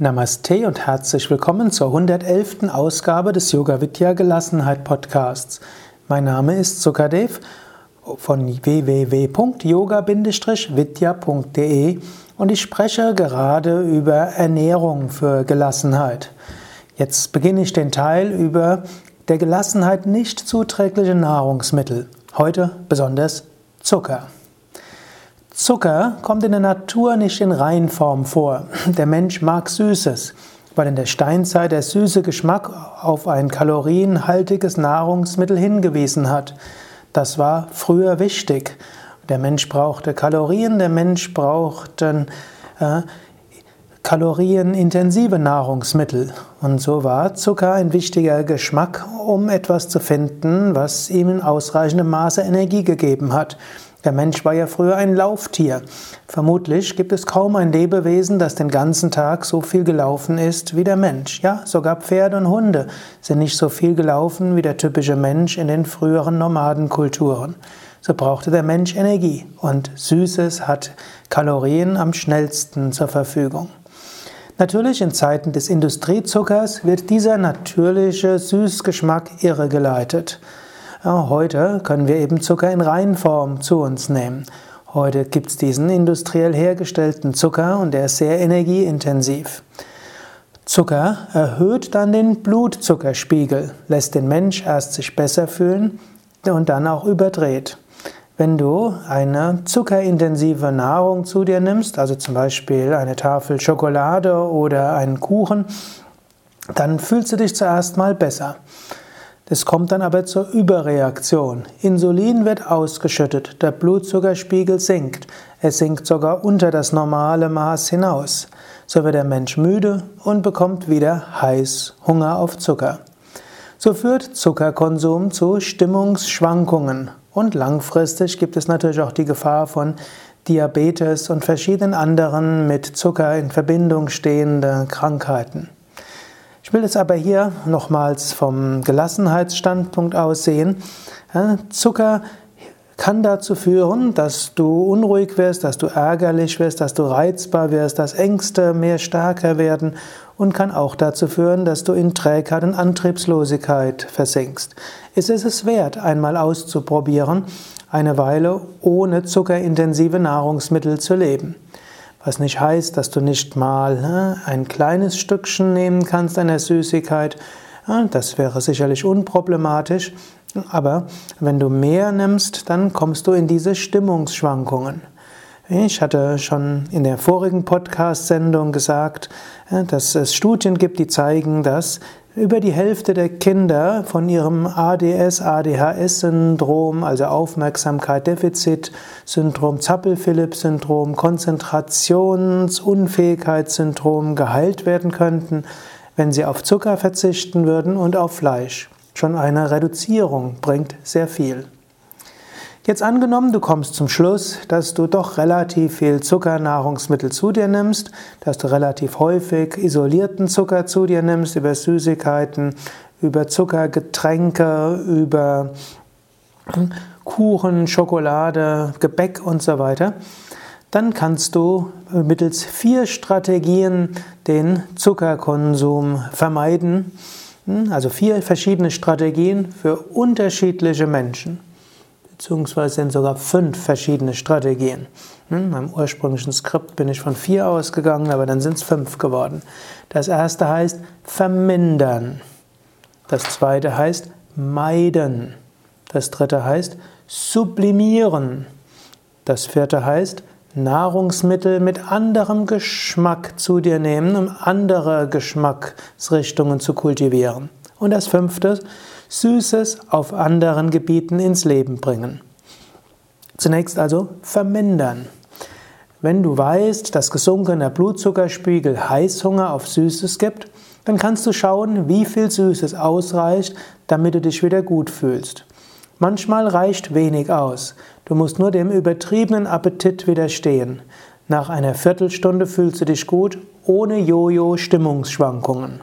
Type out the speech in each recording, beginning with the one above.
Namaste und herzlich willkommen zur 111. Ausgabe des Yoga Vidya Gelassenheit Podcasts. Mein Name ist Sukadev von www.yoga-vidya.de und ich spreche gerade über Ernährung für Gelassenheit. Jetzt beginne ich den Teil über der Gelassenheit nicht zuträgliche Nahrungsmittel. Heute besonders Zucker. Zucker kommt in der Natur nicht in Reinform vor. Der Mensch mag Süßes, weil in der Steinzeit der süße Geschmack auf ein kalorienhaltiges Nahrungsmittel hingewiesen hat. Das war früher wichtig. Der Mensch brauchte Kalorien, der Mensch brauchte äh, kalorienintensive Nahrungsmittel. Und so war Zucker ein wichtiger Geschmack, um etwas zu finden, was ihm in ausreichendem Maße Energie gegeben hat. Der Mensch war ja früher ein Lauftier. Vermutlich gibt es kaum ein Lebewesen, das den ganzen Tag so viel gelaufen ist wie der Mensch. Ja, sogar Pferde und Hunde sind nicht so viel gelaufen wie der typische Mensch in den früheren Nomadenkulturen. So brauchte der Mensch Energie und Süßes hat Kalorien am schnellsten zur Verfügung. Natürlich in Zeiten des Industriezuckers wird dieser natürliche Süßgeschmack irregeleitet. Ja, heute können wir eben Zucker in Reinform zu uns nehmen. Heute gibt es diesen industriell hergestellten Zucker und der ist sehr energieintensiv. Zucker erhöht dann den Blutzuckerspiegel, lässt den Mensch erst sich besser fühlen und dann auch überdreht. Wenn du eine zuckerintensive Nahrung zu dir nimmst, also zum Beispiel eine Tafel Schokolade oder einen Kuchen, dann fühlst du dich zuerst mal besser. Es kommt dann aber zur Überreaktion. Insulin wird ausgeschüttet, der Blutzuckerspiegel sinkt. Es sinkt sogar unter das normale Maß hinaus. So wird der Mensch müde und bekommt wieder heiß Hunger auf Zucker. So führt Zuckerkonsum zu Stimmungsschwankungen und langfristig gibt es natürlich auch die Gefahr von Diabetes und verschiedenen anderen mit Zucker in Verbindung stehenden Krankheiten. Ich will es aber hier nochmals vom Gelassenheitsstandpunkt aus sehen. Zucker kann dazu führen, dass du unruhig wirst, dass du ärgerlich wirst, dass du reizbar wirst, dass Ängste mehr stärker werden und kann auch dazu führen, dass du in Trägheit und Antriebslosigkeit versinkst. Ist es es wert, einmal auszuprobieren, eine Weile ohne zuckerintensive Nahrungsmittel zu leben? Was nicht heißt, dass du nicht mal ne, ein kleines Stückchen nehmen kannst einer Süßigkeit. Das wäre sicherlich unproblematisch. Aber wenn du mehr nimmst, dann kommst du in diese Stimmungsschwankungen. Ich hatte schon in der vorigen Podcast-Sendung gesagt, dass es Studien gibt, die zeigen, dass über die Hälfte der Kinder von ihrem ADS, ADHS-Syndrom, also Aufmerksamkeit-Defizit-Syndrom, Zappel-Philipp-Syndrom, Konzentrationsunfähigkeitssyndrom geheilt werden könnten, wenn sie auf Zucker verzichten würden und auf Fleisch. Schon eine Reduzierung bringt sehr viel. Jetzt angenommen, du kommst zum Schluss, dass du doch relativ viel Zuckernahrungsmittel zu dir nimmst, dass du relativ häufig isolierten Zucker zu dir nimmst, über Süßigkeiten, über Zuckergetränke, über Kuchen, Schokolade, Gebäck und so weiter, dann kannst du mittels vier Strategien den Zuckerkonsum vermeiden. Also vier verschiedene Strategien für unterschiedliche Menschen beziehungsweise sind sogar fünf verschiedene Strategien. Hm, meinem ursprünglichen Skript bin ich von vier ausgegangen, aber dann sind es fünf geworden. Das erste heißt vermindern. Das zweite heißt meiden. Das dritte heißt sublimieren. Das vierte heißt Nahrungsmittel mit anderem Geschmack zu dir nehmen, um andere Geschmacksrichtungen zu kultivieren. Und das fünfte Süßes auf anderen Gebieten ins Leben bringen. Zunächst also vermindern. Wenn du weißt, dass gesunkener Blutzuckerspiegel Heißhunger auf Süßes gibt, dann kannst du schauen, wie viel Süßes ausreicht, damit du dich wieder gut fühlst. Manchmal reicht wenig aus. Du musst nur dem übertriebenen Appetit widerstehen. Nach einer Viertelstunde fühlst du dich gut, ohne Jojo-Stimmungsschwankungen.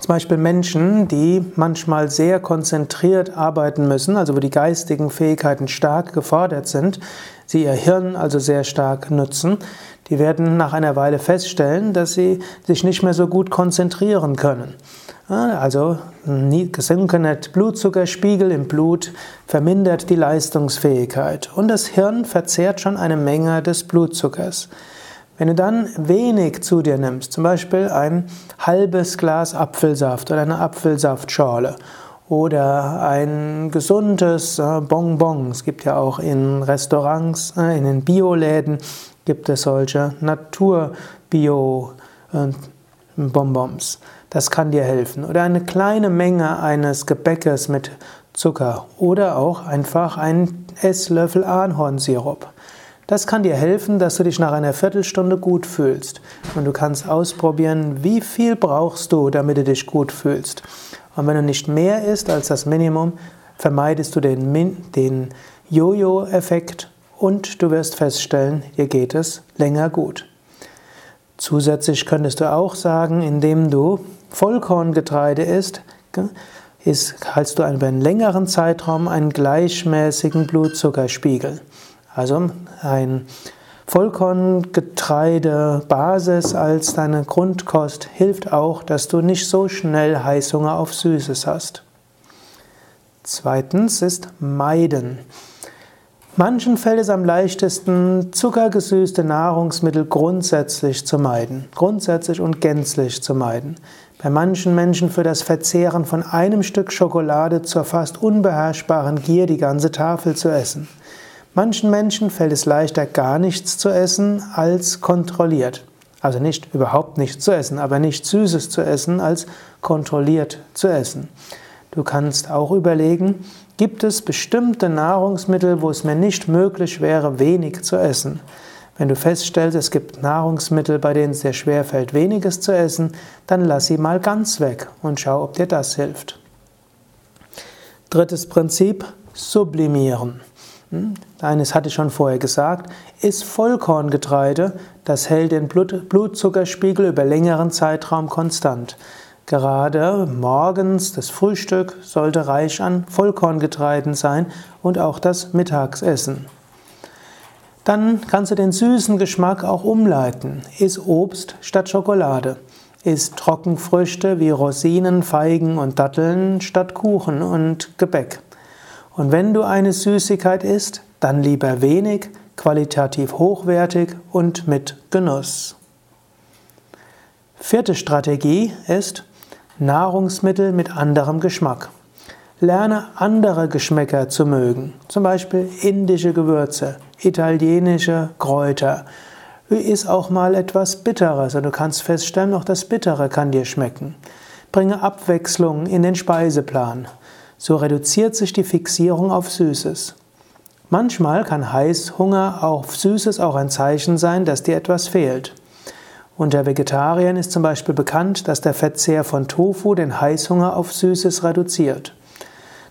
Zum Beispiel Menschen, die manchmal sehr konzentriert arbeiten müssen, also wo die geistigen Fähigkeiten stark gefordert sind, sie ihr Hirn also sehr stark nutzen, die werden nach einer Weile feststellen, dass sie sich nicht mehr so gut konzentrieren können. Also gesunkener Blutzuckerspiegel im Blut vermindert die Leistungsfähigkeit und das Hirn verzehrt schon eine Menge des Blutzuckers. Wenn du dann wenig zu dir nimmst, zum Beispiel ein halbes Glas Apfelsaft oder eine Apfelsaftschorle oder ein gesundes äh, Bonbon, es gibt ja auch in Restaurants, äh, in den Bioläden gibt es solche Natur-Bio-Bonbons. Das kann dir helfen. Oder eine kleine Menge eines Gebäckes mit Zucker oder auch einfach ein Esslöffel Ahornsirup. Das kann dir helfen, dass du dich nach einer Viertelstunde gut fühlst. Und du kannst ausprobieren, wie viel brauchst du, damit du dich gut fühlst. Und wenn du nicht mehr isst als das Minimum, vermeidest du den, den Jojo-Effekt und du wirst feststellen, dir geht es länger gut. Zusätzlich könntest du auch sagen, indem du Vollkorngetreide isst, ist, hältst du über einen längeren Zeitraum einen gleichmäßigen Blutzuckerspiegel. Also ein Vollkorngetreidebasis als deine Grundkost hilft auch, dass du nicht so schnell Heißhunger auf Süßes hast. Zweitens ist meiden. Manchen fällt es am leichtesten, zuckergesüßte Nahrungsmittel grundsätzlich zu meiden, grundsätzlich und gänzlich zu meiden. Bei manchen Menschen für das Verzehren von einem Stück Schokolade zur fast unbeherrschbaren Gier die ganze Tafel zu essen. Manchen Menschen fällt es leichter, gar nichts zu essen, als kontrolliert. Also nicht überhaupt nichts zu essen, aber nicht Süßes zu essen, als kontrolliert zu essen. Du kannst auch überlegen, gibt es bestimmte Nahrungsmittel, wo es mir nicht möglich wäre, wenig zu essen? Wenn du feststellst, es gibt Nahrungsmittel, bei denen es dir schwerfällt, weniges zu essen, dann lass sie mal ganz weg und schau, ob dir das hilft. Drittes Prinzip, sublimieren. Hm? Eines hatte ich schon vorher gesagt, ist Vollkorngetreide, das hält den Blut Blutzuckerspiegel über längeren Zeitraum konstant. Gerade morgens das Frühstück sollte reich an Vollkorngetreiden sein und auch das Mittagsessen. Dann kannst du den süßen Geschmack auch umleiten. Iss Obst statt Schokolade. Iss Trockenfrüchte wie Rosinen, Feigen und Datteln statt Kuchen und Gebäck. Und wenn du eine Süßigkeit isst, dann lieber wenig, qualitativ hochwertig und mit Genuss. Vierte Strategie ist Nahrungsmittel mit anderem Geschmack. Lerne andere Geschmäcker zu mögen, zum Beispiel indische Gewürze, italienische Kräuter. Iss auch mal etwas Bitteres und du kannst feststellen, auch das Bittere kann dir schmecken. Bringe Abwechslung in den Speiseplan. So reduziert sich die Fixierung auf Süßes. Manchmal kann Heißhunger auf Süßes auch ein Zeichen sein, dass dir etwas fehlt. Unter Vegetariern ist zum Beispiel bekannt, dass der Verzehr von Tofu den Heißhunger auf Süßes reduziert.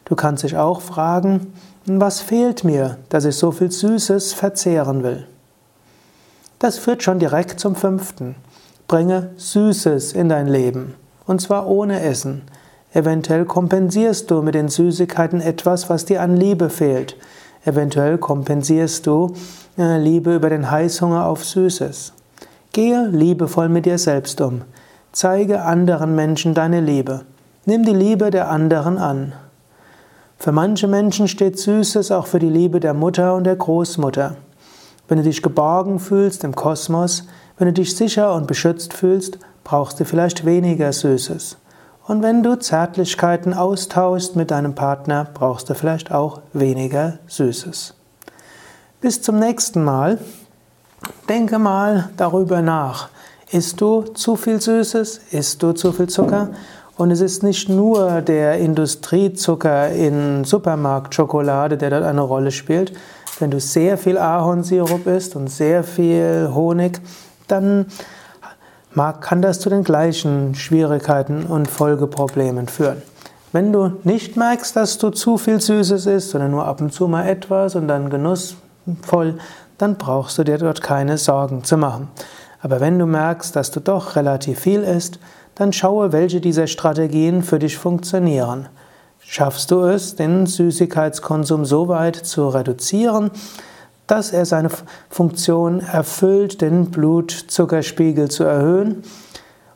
Du kannst dich auch fragen, was fehlt mir, dass ich so viel Süßes verzehren will? Das führt schon direkt zum fünften. Bringe Süßes in dein Leben. Und zwar ohne Essen. Eventuell kompensierst du mit den Süßigkeiten etwas, was dir an Liebe fehlt. Eventuell kompensierst du äh, Liebe über den Heißhunger auf Süßes. Gehe liebevoll mit dir selbst um. Zeige anderen Menschen deine Liebe. Nimm die Liebe der anderen an. Für manche Menschen steht Süßes auch für die Liebe der Mutter und der Großmutter. Wenn du dich geborgen fühlst im Kosmos, wenn du dich sicher und beschützt fühlst, brauchst du vielleicht weniger Süßes. Und wenn du Zärtlichkeiten austauschst mit deinem Partner, brauchst du vielleicht auch weniger Süßes. Bis zum nächsten Mal. Denke mal darüber nach. Isst du zu viel Süßes? Isst du zu viel Zucker? Und es ist nicht nur der Industriezucker in Supermarktschokolade, der dort eine Rolle spielt. Wenn du sehr viel Ahornsirup isst und sehr viel Honig, dann kann das zu den gleichen Schwierigkeiten und Folgeproblemen führen. Wenn du nicht merkst, dass du zu viel Süßes isst, sondern nur ab und zu mal etwas und dann genussvoll, dann brauchst du dir dort keine Sorgen zu machen. Aber wenn du merkst, dass du doch relativ viel isst, dann schaue, welche dieser Strategien für dich funktionieren. Schaffst du es, den Süßigkeitskonsum so weit zu reduzieren, dass er seine Funktion erfüllt, den Blutzuckerspiegel zu erhöhen?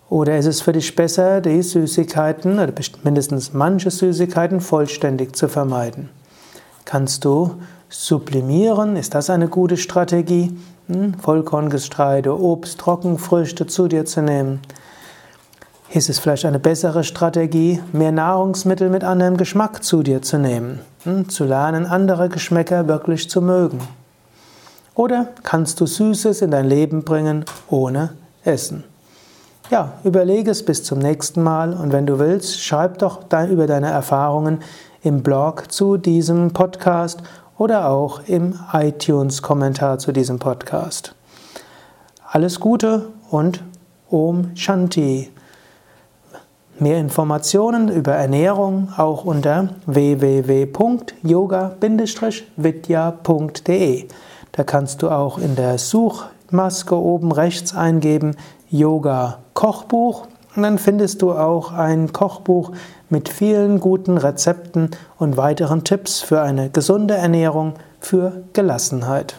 Oder ist es für dich besser, die Süßigkeiten oder mindestens manche Süßigkeiten vollständig zu vermeiden? Kannst du sublimieren? Ist das eine gute Strategie? Hm? Vollkorngetreide, Obst, Trockenfrüchte zu dir zu nehmen? Ist es vielleicht eine bessere Strategie, mehr Nahrungsmittel mit anderem Geschmack zu dir zu nehmen? Hm? Zu lernen, andere Geschmäcker wirklich zu mögen? Oder kannst du Süßes in dein Leben bringen ohne Essen? Ja, überlege es bis zum nächsten Mal und wenn du willst, schreib doch über deine Erfahrungen im Blog zu diesem Podcast oder auch im iTunes-Kommentar zu diesem Podcast. Alles Gute und Om Shanti. Mehr Informationen über Ernährung auch unter www.yoga-vidya.de. Da kannst du auch in der Suchmaske oben rechts eingeben Yoga Kochbuch und dann findest du auch ein Kochbuch mit vielen guten Rezepten und weiteren Tipps für eine gesunde Ernährung, für Gelassenheit.